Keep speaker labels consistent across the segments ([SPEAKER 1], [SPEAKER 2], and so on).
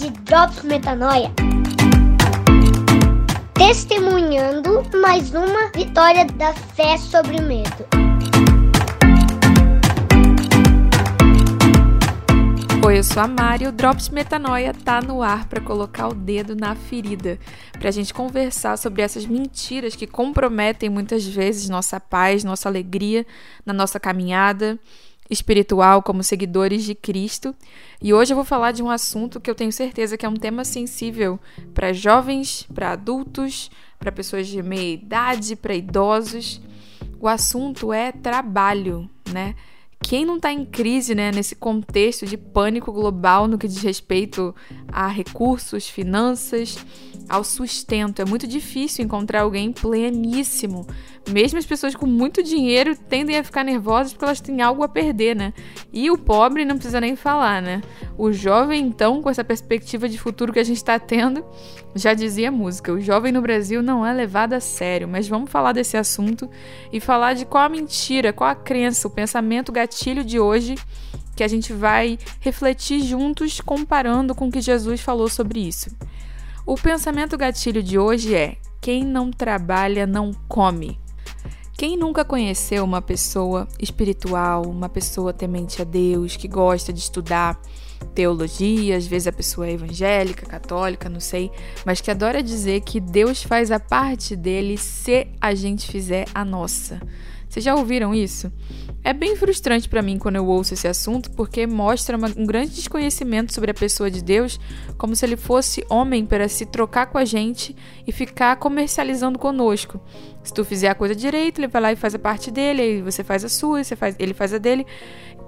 [SPEAKER 1] de Drops Metanoia. Testemunhando mais uma vitória da fé sobre o medo.
[SPEAKER 2] Oi, eu sou a Mari. O Drops Metanoia tá no ar para colocar o dedo na ferida, para a gente conversar sobre essas mentiras que comprometem muitas vezes nossa paz, nossa alegria na nossa caminhada espiritual como seguidores de Cristo. E hoje eu vou falar de um assunto que eu tenho certeza que é um tema sensível para jovens, para adultos, para pessoas de meia idade, para idosos. O assunto é trabalho, né? Quem não está em crise, né, nesse contexto de pânico global no que diz respeito a recursos, finanças, ao sustento? É muito difícil encontrar alguém pleníssimo. Mesmo as pessoas com muito dinheiro tendem a ficar nervosas porque elas têm algo a perder, né? E o pobre não precisa nem falar, né? O jovem, então, com essa perspectiva de futuro que a gente está tendo, já dizia a música: o jovem no Brasil não é levado a sério. Mas vamos falar desse assunto e falar de qual a mentira, qual a crença, o pensamento gatilho de hoje que a gente vai refletir juntos comparando com o que Jesus falou sobre isso. O pensamento gatilho de hoje é: quem não trabalha não come. Quem nunca conheceu uma pessoa espiritual, uma pessoa temente a Deus, que gosta de estudar teologia, às vezes a pessoa é evangélica, católica, não sei, mas que adora dizer que Deus faz a parte dele se a gente fizer a nossa. Vocês já ouviram isso? É bem frustrante para mim quando eu ouço esse assunto, porque mostra uma, um grande desconhecimento sobre a pessoa de Deus, como se ele fosse homem para se trocar com a gente e ficar comercializando conosco. Se tu fizer a coisa direito, ele vai lá e faz a parte dele, aí você faz a sua, você faz, ele faz a dele,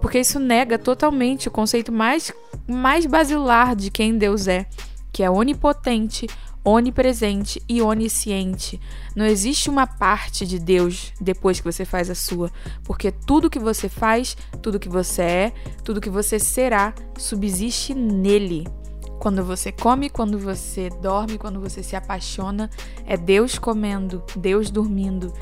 [SPEAKER 2] porque isso nega totalmente o conceito mais, mais basilar de quem Deus é, que é onipotente, onipresente e onisciente. Não existe uma parte de Deus depois que você faz a sua, porque tudo que você faz, tudo que você é, tudo que você será, subsiste nele. Quando você come, quando você dorme, quando você se apaixona, é Deus comendo, Deus dormindo,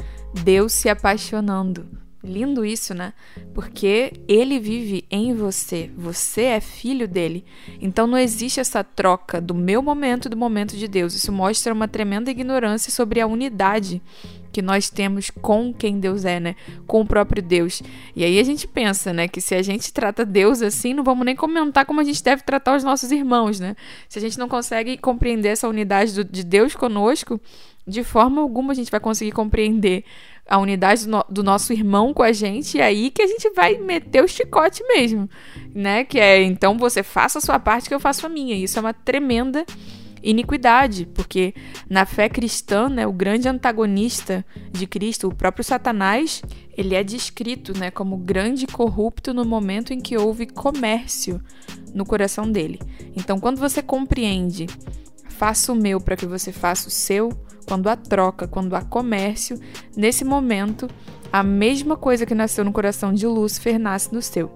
[SPEAKER 2] Deus se apaixonando. Lindo isso, né? Porque ele vive em você, você é filho dele. Então não existe essa troca do meu momento e do momento de Deus. Isso mostra uma tremenda ignorância sobre a unidade que nós temos com quem Deus é, né? Com o próprio Deus. E aí a gente pensa, né, que se a gente trata Deus assim, não vamos nem comentar como a gente deve tratar os nossos irmãos, né? Se a gente não consegue compreender essa unidade do, de Deus conosco, de forma alguma a gente vai conseguir compreender a unidade do, no, do, nosso irmão com a gente, e aí que a gente vai meter o chicote mesmo, né? Que é, então você faça a sua parte que eu faço a minha. Isso é uma tremenda iniquidade, porque na fé cristã, né, o grande antagonista de Cristo, o próprio Satanás, ele é descrito, né, como grande corrupto no momento em que houve comércio no coração dele. Então, quando você compreende, faça o meu para que você faça o seu, quando há troca, quando há comércio, nesse momento, a mesma coisa que nasceu no coração de Lúcifer nasce no seu.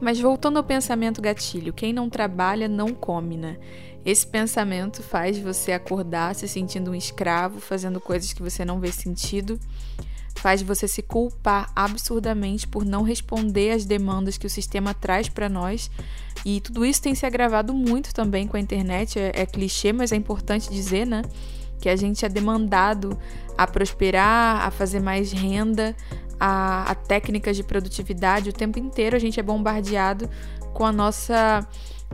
[SPEAKER 2] Mas voltando ao pensamento gatilho, quem não trabalha não come, né? Esse pensamento faz você acordar se sentindo um escravo, fazendo coisas que você não vê sentido, faz você se culpar absurdamente por não responder às demandas que o sistema traz para nós. E tudo isso tem se agravado muito também com a internet. É, é clichê, mas é importante dizer, né? Que a gente é demandado a prosperar, a fazer mais renda, a, a técnicas de produtividade. O tempo inteiro a gente é bombardeado com a nossa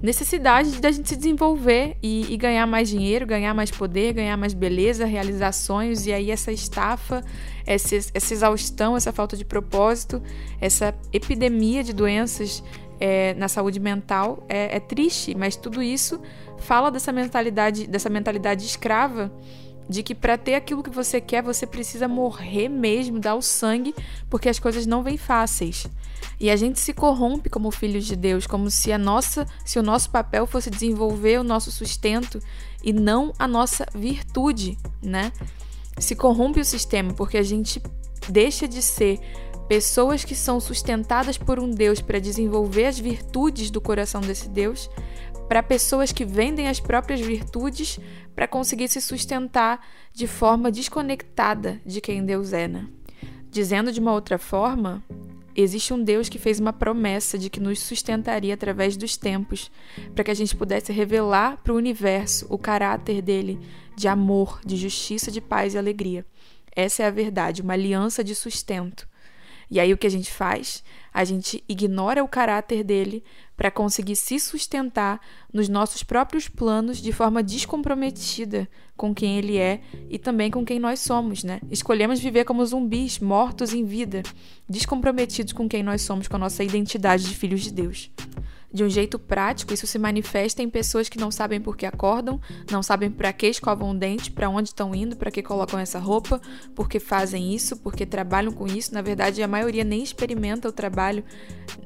[SPEAKER 2] necessidade da gente se desenvolver e, e, ganhar mais dinheiro, ganhar mais poder, ganhar mais beleza, realizações, e aí essa estafa, essa, essa exaustão, essa falta de propósito, essa epidemia de doenças é, na saúde mental é, é triste, mas tudo isso fala dessa mentalidade, dessa mentalidade escrava de que para ter aquilo que você quer, você precisa morrer mesmo, dar o sangue, porque as coisas não vêm fáceis. E a gente se corrompe como filhos de Deus, como se a nossa, se o nosso papel fosse desenvolver o nosso sustento e não a nossa virtude, né? Se corrompe o sistema porque a gente deixa de ser pessoas que são sustentadas por um Deus para desenvolver as virtudes do coração desse Deus, para pessoas que vendem as próprias virtudes para conseguir se sustentar de forma desconectada de quem Deus é. Né? Dizendo de uma outra forma, Existe um Deus que fez uma promessa de que nos sustentaria através dos tempos, para que a gente pudesse revelar para o universo o caráter dele de amor, de justiça, de paz e alegria. Essa é a verdade, uma aliança de sustento. E aí o que a gente faz? A gente ignora o caráter dele para conseguir se sustentar nos nossos próprios planos de forma descomprometida com quem ele é e também com quem nós somos, né? Escolhemos viver como zumbis, mortos em vida, descomprometidos com quem nós somos, com a nossa identidade de filhos de Deus. De um jeito prático, isso se manifesta em pessoas que não sabem por que acordam, não sabem para que escovam o dente, para onde estão indo, para que colocam essa roupa, por que fazem isso, porque trabalham com isso. Na verdade, a maioria nem experimenta o trabalho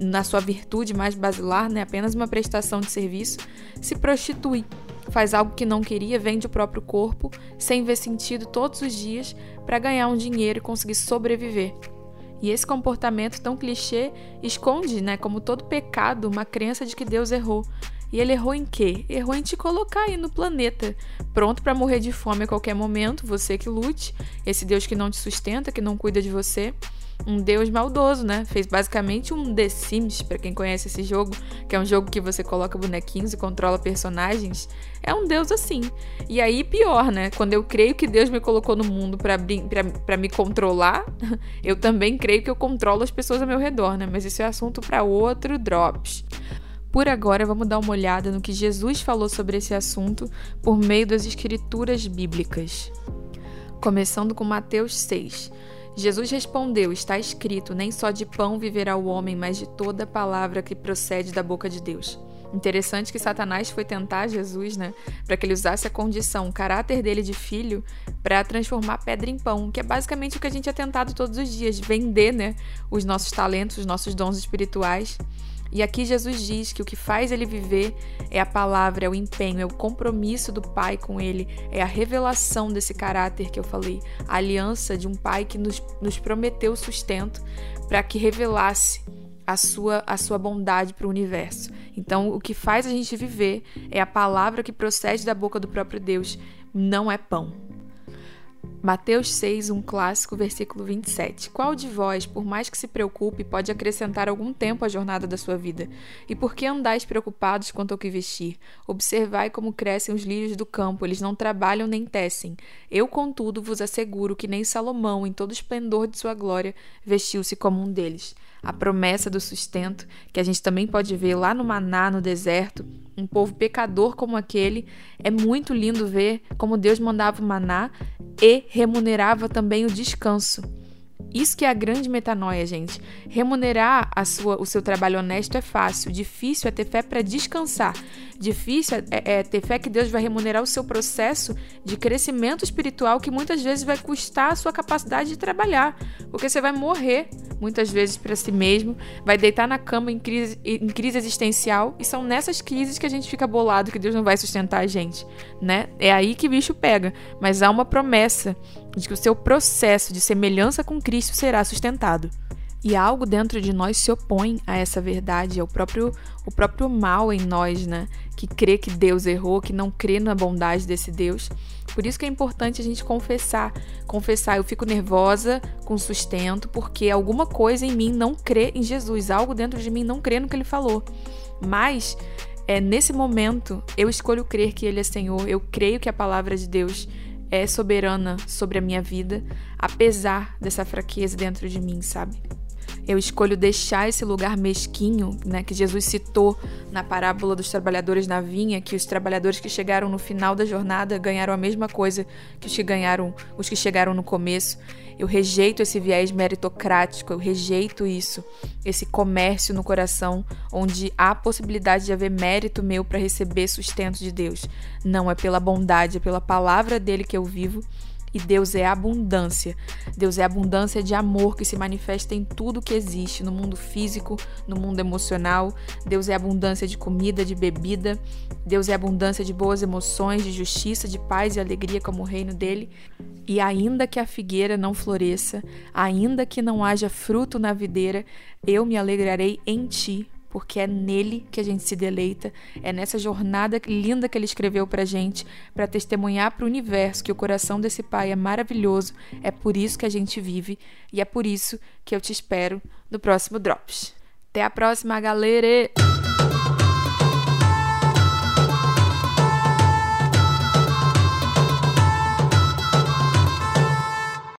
[SPEAKER 2] na sua virtude mais basilar, né? apenas uma prestação de serviço. Se prostitui, faz algo que não queria, vende o próprio corpo, sem ver sentido todos os dias, para ganhar um dinheiro e conseguir sobreviver. E esse comportamento tão clichê esconde, né, como todo pecado, uma crença de que Deus errou. E ele errou em quê? Errou em te colocar aí no planeta, pronto para morrer de fome a qualquer momento, você que lute, esse Deus que não te sustenta, que não cuida de você um deus maldoso, né? Fez basicamente um The Sims, para quem conhece esse jogo, que é um jogo que você coloca bonequinhos e controla personagens. É um deus assim. E aí, pior, né? Quando eu creio que Deus me colocou no mundo para me controlar, eu também creio que eu controlo as pessoas ao meu redor, né? Mas isso é assunto para outro Drops. Por agora, vamos dar uma olhada no que Jesus falou sobre esse assunto por meio das escrituras bíblicas. Começando com Mateus 6. Jesus respondeu: Está escrito: Nem só de pão viverá o homem, mas de toda palavra que procede da boca de Deus. Interessante que Satanás foi tentar Jesus, né, para que ele usasse a condição, o caráter dele de filho, para transformar pedra em pão, que é basicamente o que a gente é tentado todos os dias, vender, né, os nossos talentos, os nossos dons espirituais. E aqui Jesus diz que o que faz ele viver é a palavra, é o empenho, é o compromisso do Pai com ele, é a revelação desse caráter que eu falei, a aliança de um Pai que nos, nos prometeu sustento para que revelasse a sua, a sua bondade para o universo. Então, o que faz a gente viver é a palavra que procede da boca do próprio Deus, não é pão. Mateus 6, um clássico, versículo 27. Qual de vós, por mais que se preocupe, pode acrescentar algum tempo à jornada da sua vida? E por que andais preocupados quanto ao que vestir? Observai como crescem os lírios do campo, eles não trabalham nem tecem. Eu, contudo, vos asseguro que nem Salomão, em todo o esplendor de sua glória, vestiu-se como um deles a promessa do sustento, que a gente também pode ver lá no Maná, no deserto, um povo pecador como aquele. É muito lindo ver como Deus mandava o maná e remunerava também o descanso. Isso que é a grande metanoia, gente. Remunerar a sua, o seu trabalho honesto é fácil, difícil é ter fé para descansar. Difícil é, é, é, ter fé que Deus vai remunerar o seu processo de crescimento espiritual que muitas vezes vai custar a sua capacidade de trabalhar, porque você vai morrer muitas vezes para si mesmo, vai deitar na cama em crise, em crise existencial e são nessas crises que a gente fica bolado que Deus não vai sustentar a gente, né? É aí que o bicho pega, mas há uma promessa de que o seu processo de semelhança com Cristo será sustentado. E algo dentro de nós se opõe a essa verdade, é o próprio, o próprio mal em nós, né? Que crê que Deus errou, que não crê na bondade desse Deus. Por isso que é importante a gente confessar. Confessar, eu fico nervosa com sustento, porque alguma coisa em mim não crê em Jesus, algo dentro de mim não crê no que ele falou. Mas é nesse momento eu escolho crer que ele é Senhor, eu creio que a palavra de Deus é soberana sobre a minha vida, apesar dessa fraqueza dentro de mim, sabe? Eu escolho deixar esse lugar mesquinho, né, que Jesus citou na parábola dos trabalhadores na vinha, que os trabalhadores que chegaram no final da jornada ganharam a mesma coisa que os que ganharam, os que chegaram no começo. Eu rejeito esse viés meritocrático, eu rejeito isso, esse comércio no coração onde há possibilidade de haver mérito meu para receber sustento de Deus. Não é pela bondade, é pela palavra dele que eu vivo e Deus é abundância. Deus é abundância de amor que se manifesta em tudo que existe, no mundo físico, no mundo emocional. Deus é abundância de comida, de bebida. Deus é abundância de boas emoções, de justiça, de paz e alegria como o reino dele. E ainda que a figueira não floresça, ainda que não haja fruto na videira, eu me alegrarei em ti, porque é nele que a gente se deleita, é nessa jornada linda que ele escreveu pra gente, para testemunhar para o universo que o coração desse pai é maravilhoso. É por isso que a gente vive e é por isso que eu te espero no próximo Drops. Até a próxima, galera!